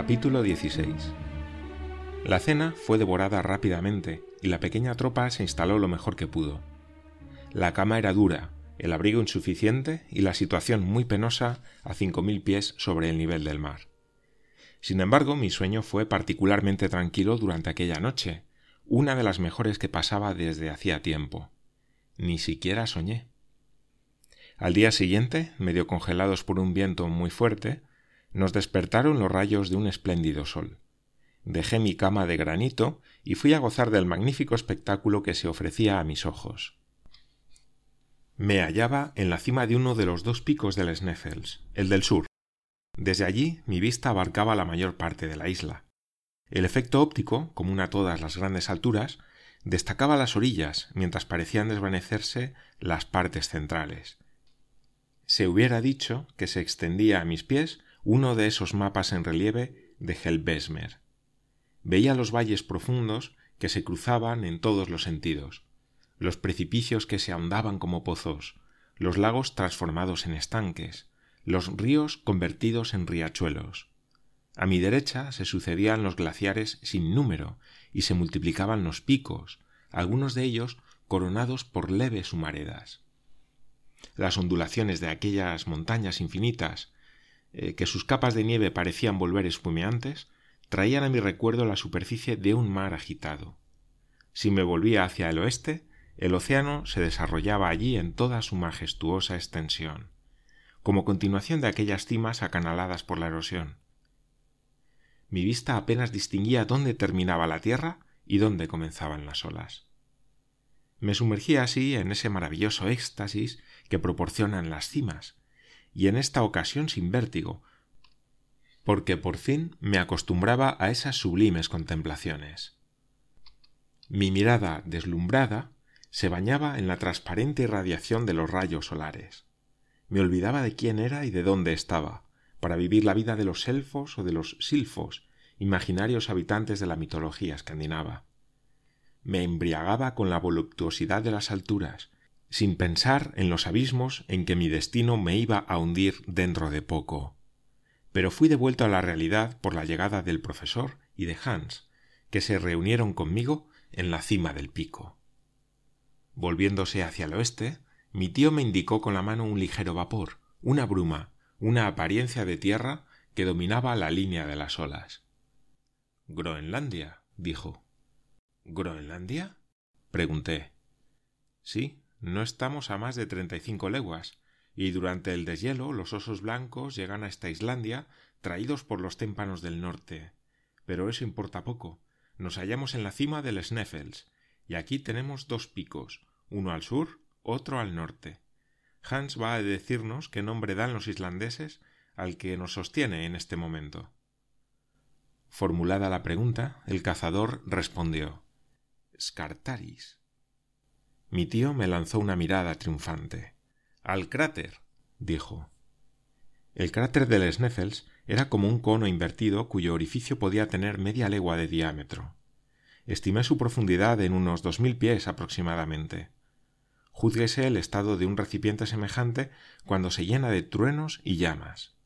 Capítulo 16. La cena fue devorada rápidamente y la pequeña tropa se instaló lo mejor que pudo. La cama era dura, el abrigo insuficiente y la situación muy penosa a cinco mil pies sobre el nivel del mar. Sin embargo, mi sueño fue particularmente tranquilo durante aquella noche, una de las mejores que pasaba desde hacía tiempo. Ni siquiera soñé. Al día siguiente, medio congelados por un viento muy fuerte, nos despertaron los rayos de un espléndido sol. Dejé mi cama de granito y fui a gozar del magnífico espectáculo que se ofrecía a mis ojos. Me hallaba en la cima de uno de los dos picos del Sneffels, el del sur. Desde allí mi vista abarcaba la mayor parte de la isla. El efecto óptico, común a todas las grandes alturas, destacaba las orillas mientras parecían desvanecerse las partes centrales, se hubiera dicho que se extendía a mis pies uno de esos mapas en relieve de Helbesmer. Veía los valles profundos que se cruzaban en todos los sentidos, los precipicios que se ahondaban como pozos, los lagos transformados en estanques, los ríos convertidos en riachuelos. A mi derecha se sucedían los glaciares sin número y se multiplicaban los picos, algunos de ellos coronados por leves humaredas las ondulaciones de aquellas montañas infinitas, eh, que sus capas de nieve parecían volver espumeantes, traían a mi recuerdo la superficie de un mar agitado. Si me volvía hacia el oeste, el océano se desarrollaba allí en toda su majestuosa extensión, como continuación de aquellas cimas acanaladas por la erosión. Mi vista apenas distinguía dónde terminaba la tierra y dónde comenzaban las olas. Me sumergía así en ese maravilloso éxtasis que proporcionan las cimas, y en esta ocasión sin vértigo, porque por fin me acostumbraba a esas sublimes contemplaciones. Mi mirada deslumbrada se bañaba en la transparente irradiación de los rayos solares. Me olvidaba de quién era y de dónde estaba, para vivir la vida de los elfos o de los silfos, imaginarios habitantes de la mitología escandinava. Me embriagaba con la voluptuosidad de las alturas, sin pensar en los abismos en que mi destino me iba a hundir dentro de poco. Pero fui devuelto a la realidad por la llegada del profesor y de Hans, que se reunieron conmigo en la cima del pico. Volviéndose hacia el oeste, mi tío me indicó con la mano un ligero vapor, una bruma, una apariencia de tierra que dominaba la línea de las olas. Groenlandia, dijo. ¿Groenlandia? pregunté. Sí, no estamos a más de treinta y cinco leguas, y durante el deshielo los osos blancos llegan a esta Islandia traídos por los témpanos del norte. Pero eso importa poco. Nos hallamos en la cima del Sneffels, y aquí tenemos dos picos, uno al sur, otro al norte. Hans va a decirnos qué nombre dan los islandeses al que nos sostiene en este momento. Formulada la pregunta, el cazador respondió Scartaris. Mi tío me lanzó una mirada triunfante. Al cráter. dijo. El cráter del Sneffels era como un cono invertido cuyo orificio podía tener media legua de diámetro. Estimé su profundidad en unos dos mil pies aproximadamente. Júzguese el estado de un recipiente semejante cuando se llena de truenos y llamas.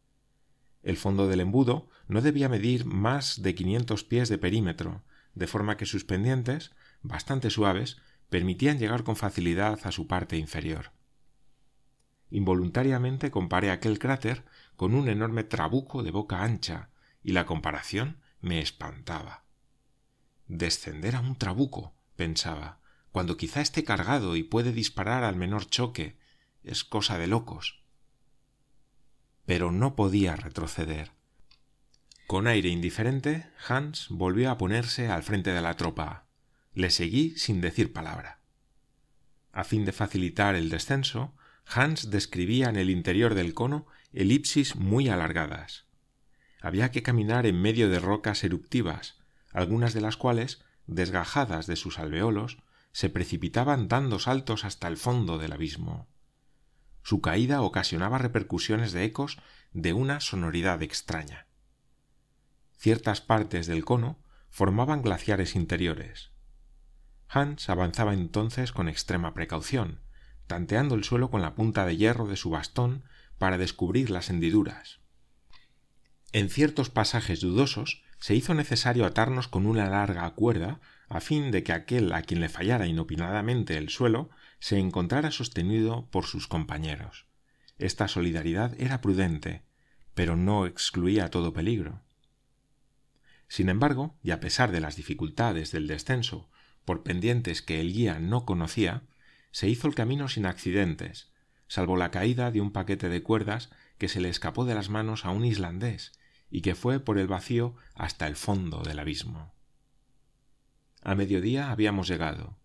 El fondo del embudo no debía medir más de quinientos pies de perímetro, de forma que sus pendientes, bastante suaves, permitían llegar con facilidad a su parte inferior. Involuntariamente comparé aquel cráter con un enorme trabuco de boca ancha, y la comparación me espantaba. Descender a un trabuco, pensaba, cuando quizá esté cargado y puede disparar al menor choque, es cosa de locos. Pero no podía retroceder. Con aire indiferente, Hans volvió a ponerse al frente de la tropa, le seguí sin decir palabra. A fin de facilitar el descenso, Hans describía en el interior del cono elipsis muy alargadas. Había que caminar en medio de rocas eruptivas, algunas de las cuales, desgajadas de sus alveolos, se precipitaban dando saltos hasta el fondo del abismo. Su caída ocasionaba repercusiones de ecos de una sonoridad extraña. Ciertas partes del cono formaban glaciares interiores. Hans avanzaba entonces con extrema precaución, tanteando el suelo con la punta de hierro de su bastón para descubrir las hendiduras. En ciertos pasajes dudosos se hizo necesario atarnos con una larga cuerda a fin de que aquel a quien le fallara inopinadamente el suelo se encontrara sostenido por sus compañeros. Esta solidaridad era prudente, pero no excluía todo peligro. Sin embargo, y a pesar de las dificultades del descenso por pendientes que el guía no conocía, se hizo el camino sin accidentes, salvo la caída de un paquete de cuerdas que se le escapó de las manos a un islandés y que fue por el vacío hasta el fondo del abismo. A mediodía habíamos llegado.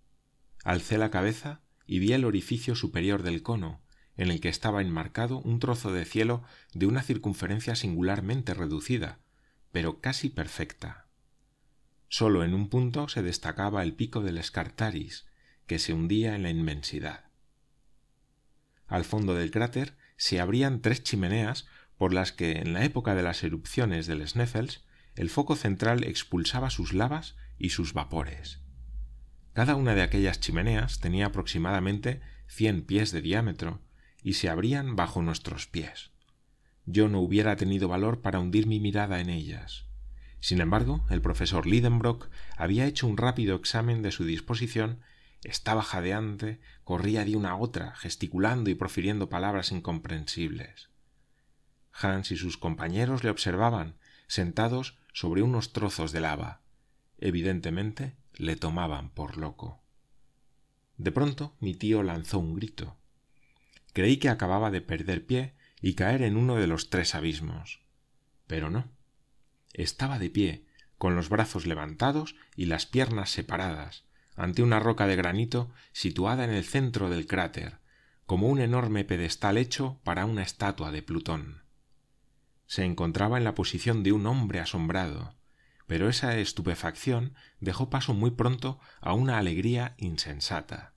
Alcé la cabeza y vi el orificio superior del cono, en el que estaba enmarcado un trozo de cielo de una circunferencia singularmente reducida, pero casi perfecta. Sólo en un punto se destacaba el pico del Escartaris, que se hundía en la inmensidad. Al fondo del cráter se abrían tres chimeneas por las que en la época de las erupciones del Sneffels el foco central expulsaba sus lavas y sus vapores. Cada una de aquellas chimeneas tenía aproximadamente cien pies de diámetro y se abrían bajo nuestros pies. Yo no hubiera tenido valor para hundir mi mirada en ellas. Sin embargo, el profesor Lidenbrock había hecho un rápido examen de su disposición, estaba jadeante, corría de una a otra, gesticulando y profiriendo palabras incomprensibles. Hans y sus compañeros le observaban, sentados sobre unos trozos de lava. Evidentemente le tomaban por loco. De pronto mi tío lanzó un grito. Creí que acababa de perder pie y caer en uno de los tres abismos. Pero no. Estaba de pie, con los brazos levantados y las piernas separadas, ante una roca de granito situada en el centro del cráter, como un enorme pedestal hecho para una estatua de Plutón se encontraba en la posición de un hombre asombrado, pero esa estupefacción dejó paso muy pronto a una alegría insensata.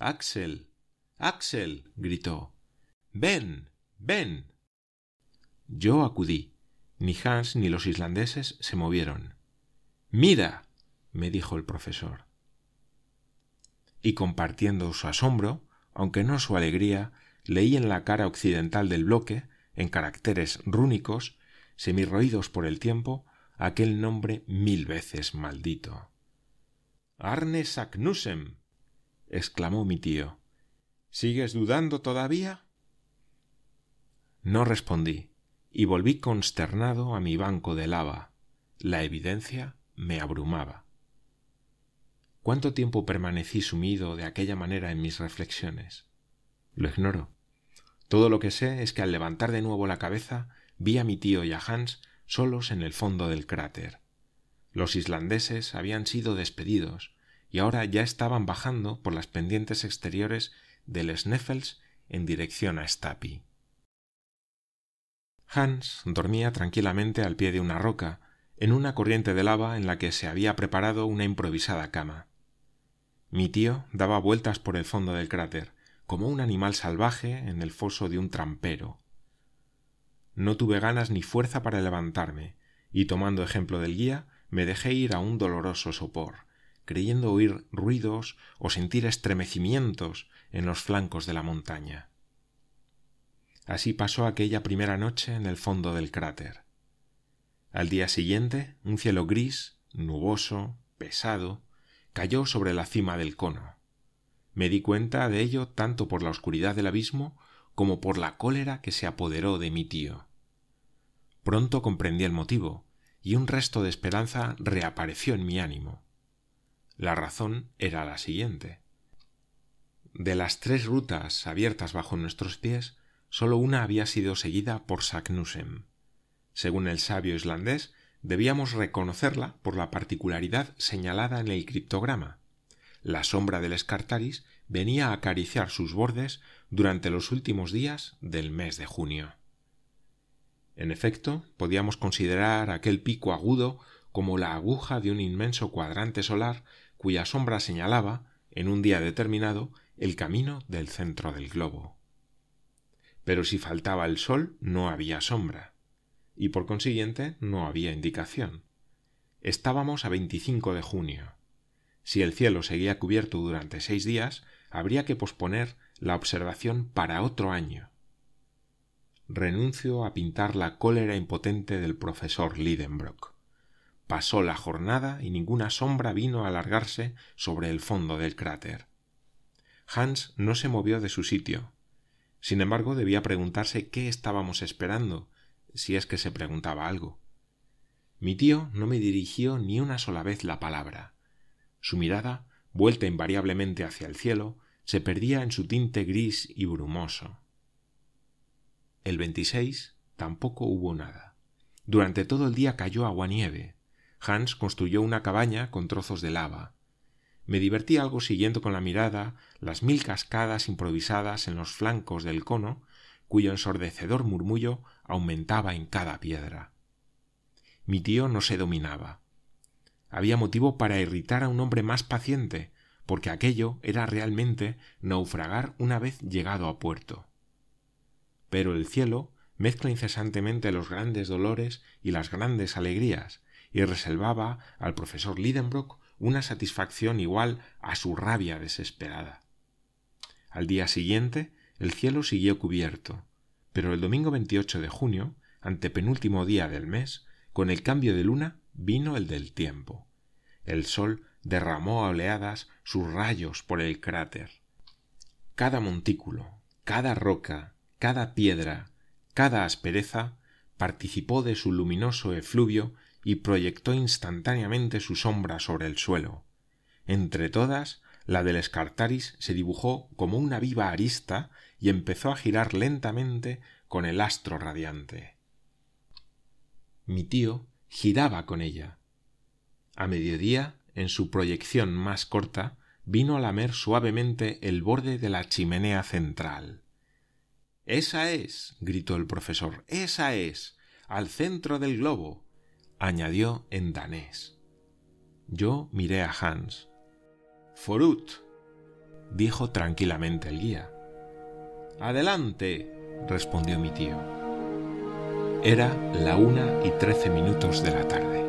Axel. Axel. gritó. Ven. ven. Yo acudí. Ni Hans ni los islandeses se movieron. Mira. me dijo el profesor. Y compartiendo su asombro, aunque no su alegría, leí en la cara occidental del bloque en caracteres rúnicos, semirroídos por el tiempo, aquel nombre mil veces maldito. Arne Saknusem. exclamó mi tío. ¿Sigues dudando todavía? No respondí, y volví consternado a mi banco de lava. La evidencia me abrumaba. ¿Cuánto tiempo permanecí sumido de aquella manera en mis reflexiones? Lo ignoro. Todo lo que sé es que al levantar de nuevo la cabeza vi a mi tío y a Hans solos en el fondo del cráter. Los islandeses habían sido despedidos y ahora ya estaban bajando por las pendientes exteriores del Sneffels en dirección a Stapi. Hans dormía tranquilamente al pie de una roca, en una corriente de lava en la que se había preparado una improvisada cama. Mi tío daba vueltas por el fondo del cráter, como un animal salvaje en el foso de un trampero. No tuve ganas ni fuerza para levantarme, y tomando ejemplo del guía, me dejé ir a un doloroso sopor, creyendo oír ruidos o sentir estremecimientos en los flancos de la montaña. Así pasó aquella primera noche en el fondo del cráter. Al día siguiente, un cielo gris, nuboso, pesado, cayó sobre la cima del cono. Me di cuenta de ello tanto por la oscuridad del abismo como por la cólera que se apoderó de mi tío. Pronto comprendí el motivo, y un resto de esperanza reapareció en mi ánimo. La razón era la siguiente. De las tres rutas abiertas bajo nuestros pies, sólo una había sido seguida por Saknussemm. Según el sabio islandés, debíamos reconocerla por la particularidad señalada en el criptograma la sombra del Escartaris venía a acariciar sus bordes durante los últimos días del mes de junio. En efecto, podíamos considerar aquel pico agudo como la aguja de un inmenso cuadrante solar cuya sombra señalaba, en un día determinado, el camino del centro del globo. Pero si faltaba el sol, no había sombra, y por consiguiente no había indicación. Estábamos a 25 de junio. Si el cielo seguía cubierto durante seis días, habría que posponer la observación para otro año. renuncio a pintar la cólera impotente del profesor Lidenbrock. Pasó la jornada y ninguna sombra vino a alargarse sobre el fondo del cráter. Hans no se movió de su sitio. Sin embargo, debía preguntarse qué estábamos esperando, si es que se preguntaba algo. Mi tío no me dirigió ni una sola vez la palabra. Su mirada, vuelta invariablemente hacia el cielo, se perdía en su tinte gris y brumoso. El 26 tampoco hubo nada. Durante todo el día cayó agua-nieve. Hans construyó una cabaña con trozos de lava. Me divertí algo siguiendo con la mirada las mil cascadas improvisadas en los flancos del cono, cuyo ensordecedor murmullo aumentaba en cada piedra. Mi tío no se dominaba. Había motivo para irritar a un hombre más paciente, porque aquello era realmente naufragar una vez llegado a puerto. Pero el cielo mezcla incesantemente los grandes dolores y las grandes alegrías, y reservaba al profesor Lidenbrock una satisfacción igual a su rabia desesperada. Al día siguiente el cielo siguió cubierto, pero el domingo 28 de junio, antepenúltimo día del mes, con el cambio de luna vino el del tiempo. El sol derramó a oleadas sus rayos por el cráter. Cada montículo, cada roca, cada piedra, cada aspereza participó de su luminoso efluvio y proyectó instantáneamente su sombra sobre el suelo. Entre todas, la del Escartaris se dibujó como una viva arista y empezó a girar lentamente con el astro radiante. Mi tío giraba con ella. A mediodía en su proyección más corta, vino a lamer suavemente el borde de la chimenea central. Esa es. gritó el profesor. Esa es. al centro del globo. Añadió en danés. Yo miré a Hans. Forut. dijo tranquilamente el guía. Adelante. respondió mi tío. Era la una y trece minutos de la tarde.